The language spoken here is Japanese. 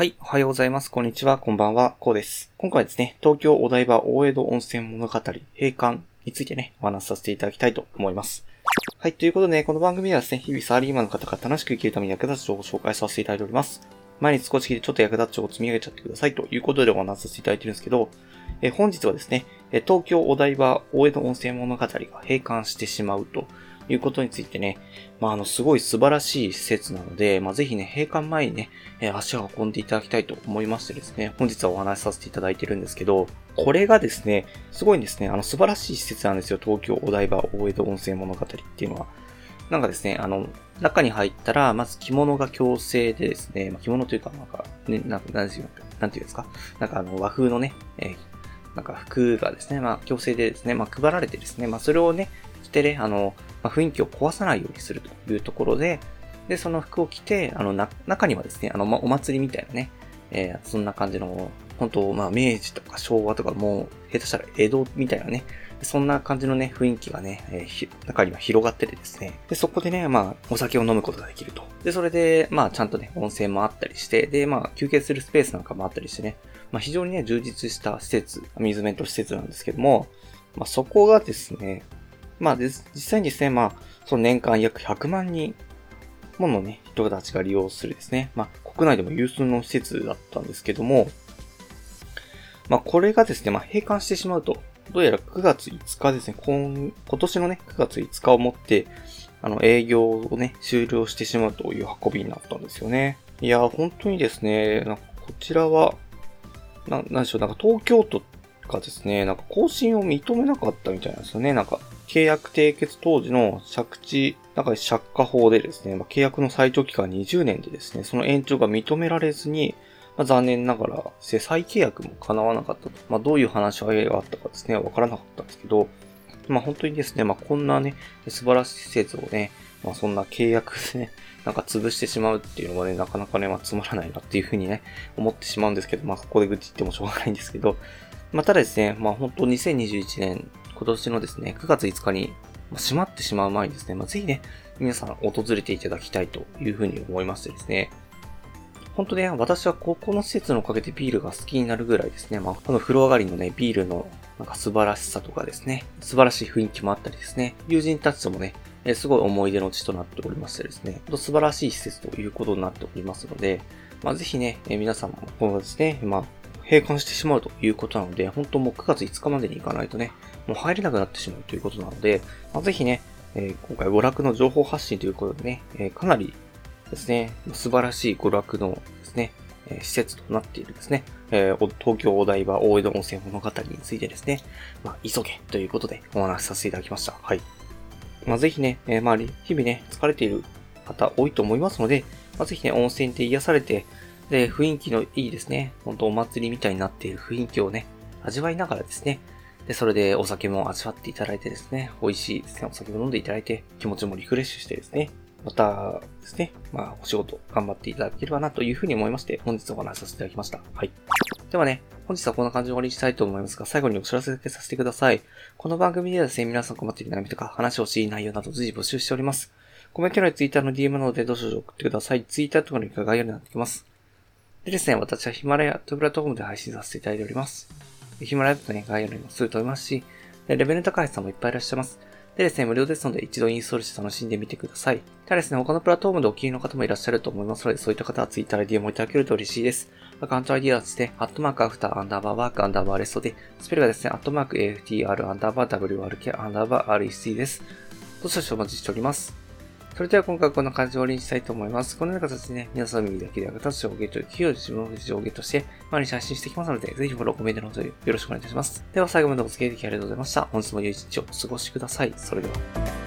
はい、おはようございます。こんにちは、こんばんは、こうです。今回ですね、東京お台場大江戸温泉物語閉館についてね、お話しさせていただきたいと思います。はい、ということでね、この番組ではですね、日々サラリーマンの方が楽しく生きるために役立つ情報を紹介させていただいております。毎日少しでちょっと役立つ情報を積み上げちゃってくださいということでお話しさせていただいてるんですけど、え本日はですね、東京お台場大江戸温泉物語が閉館してしまうということについてね、まあ、あの、すごい素晴らしい施設なので、まあ、ぜひね、閉館前にね、えー足を運んでいただきたいと思いましてですね、本日はお話しさせていただいてるんですけど、これがですね、すごいんですね、あの、素晴らしい施設なんですよ、東京お台場大江戸温泉物語っていうのは。なんかですね、あの、中に入ったら、まず着物が強制でですね、まあ、着物というか、なんか、ね、なん、なんですよ、なんていうんですか、なんかあの、和風のね、えーなんか服がですね、まあ、強制でですね、まあ、配られてですね、まあ、それをね、着てね、あの、まあ、雰囲気を壊さないようにするというところで、で、その服を着て、あの、な、中にはですね、あの、まあ、お祭りみたいなね、えーそんな感じの、本当まあ、明治とか昭和とかもう、下手したら江戸みたいなね、そんな感じのね、雰囲気がね、えー中には広がっててですね。で、そこでね、まあ、お酒を飲むことができると。で、それで、まあ、ちゃんとね、温泉もあったりして、で、まあ、休憩するスペースなんかもあったりしてね、まあ、非常にね、充実した施設、アミューズメント施設なんですけども、まあ、そこがですね、まあ、実際にですね、まあ、その年間約100万人ものね、人たちが利用するですね、まあ、国内でも有数の施設だったんですけども、まあ、これがですね、まあ、閉館してしまうと、どうやら9月5日ですね、今今年のね、9月5日をもって、あの、営業をね、終了してしまうという運びになったんですよね。いや、本当にですね、なんかこちらは、な、なんでしょう、なんか東京都がですね、なんか更新を認めなかったみたいなんですよね。なんか、契約締結当時の借地、なんか借家法でですね、まあ、契約の最長期間20年でですね、その延長が認められずに、まあ、残念ながら、再契約も叶わなかったと。まあ、どういう話し合いがあったかですね、わからなかったんですけど、まあ、本当にですね、まあ、こんなね、素晴らしい施設をね、まあ、そんな契約でね、なんか潰してしまうっていうのがね、なかなかね、まあ、つまらないなっていうふうにね、思ってしまうんですけど、まあ、ここで愚痴言ってもしょうがないんですけど、まあ、ただですね、まあ、本当2021年、今年のですね、9月5日に、ま閉まってしまう前にですね、まあ、ぜひね、皆さん訪れていただきたいというふうに思いましてですね、本当ね、私はここの施設のおかげでビールが好きになるぐらいですね、まあ、この風呂上がりのね、ビールのなんか素晴らしさとかですね、素晴らしい雰囲気もあったりですね、友人たちともね、えすごい思い出の地となっておりましてですね、素晴らしい施設ということになっておりますので、まあ、ぜひね、え皆さんもこのですね、まあ、閉館してしまうということなので、本当もう9月5日までに行かないとね、もう入れなくなってしまうということなので、まあ、ぜひね、えー今回娯楽の情報発信ということでね、えーかなりですね、素晴らしい娯楽のですね、え施設となっているですね、えー東京お台場大江戸温泉物語についてですね、まあ、急げということでお話しさせていただきました。はい。まあ、ぜひね、えーまあ、日々ね、疲れている方多いと思いますので、まあ、ぜひね、温泉で癒されて、で、雰囲気のいいですね、本当お祭りみたいになっている雰囲気をね、味わいながらですね、で、それでお酒も味わっていただいてですね、美味しいですね、お酒も飲んでいただいて、気持ちもリフレッシュしてですね、またですね、まあ、お仕事頑張っていただければなというふうに思いまして、本日お話しさせていただきました。はい。ではね、本日はこんな感じで終わりにしたいと思いますが、最後にお知らせだけさせてください。この番組ではですね、皆さん困っている悩みとか話をしい内容など随時募集しております。コメント欄や Twitter の DM などでどしどし送ってください。Twitter とかのリンクが概要欄になってきます。でですね、私はヒマラヤというプラットフォームで配信させていただいております。ヒマラヤとね、概要欄にもすぐ飛びますし、レベル高い人もいっぱいいらっしゃいます。でですね、無料ですので一度インストールして楽しんでみてください。ただですね、他のプラットフォームでお気に入りの方もいらっしゃると思いますので、そういった方は Twitter で DM をいただけると嬉しいです。アカウント ID はですね、アットマーク after アンダーバー work アンダーバー rest で、スペルがですね、アットマーク AFTR アンダーバー WRK アンダーバー REC です。どうしようお待ちしております。それでは今回はこんな感じで終わりにしたいと思います。このような形でね、皆さんの耳だけで役立つ情報をゲットで自分の情報をゲットして、毎日配信していきますので、ぜひフォロー、コメントの方よろしくお願いいたします。では最後までお付き合いできありがとうございました。本日も良い一日をお過ごしください。それでは。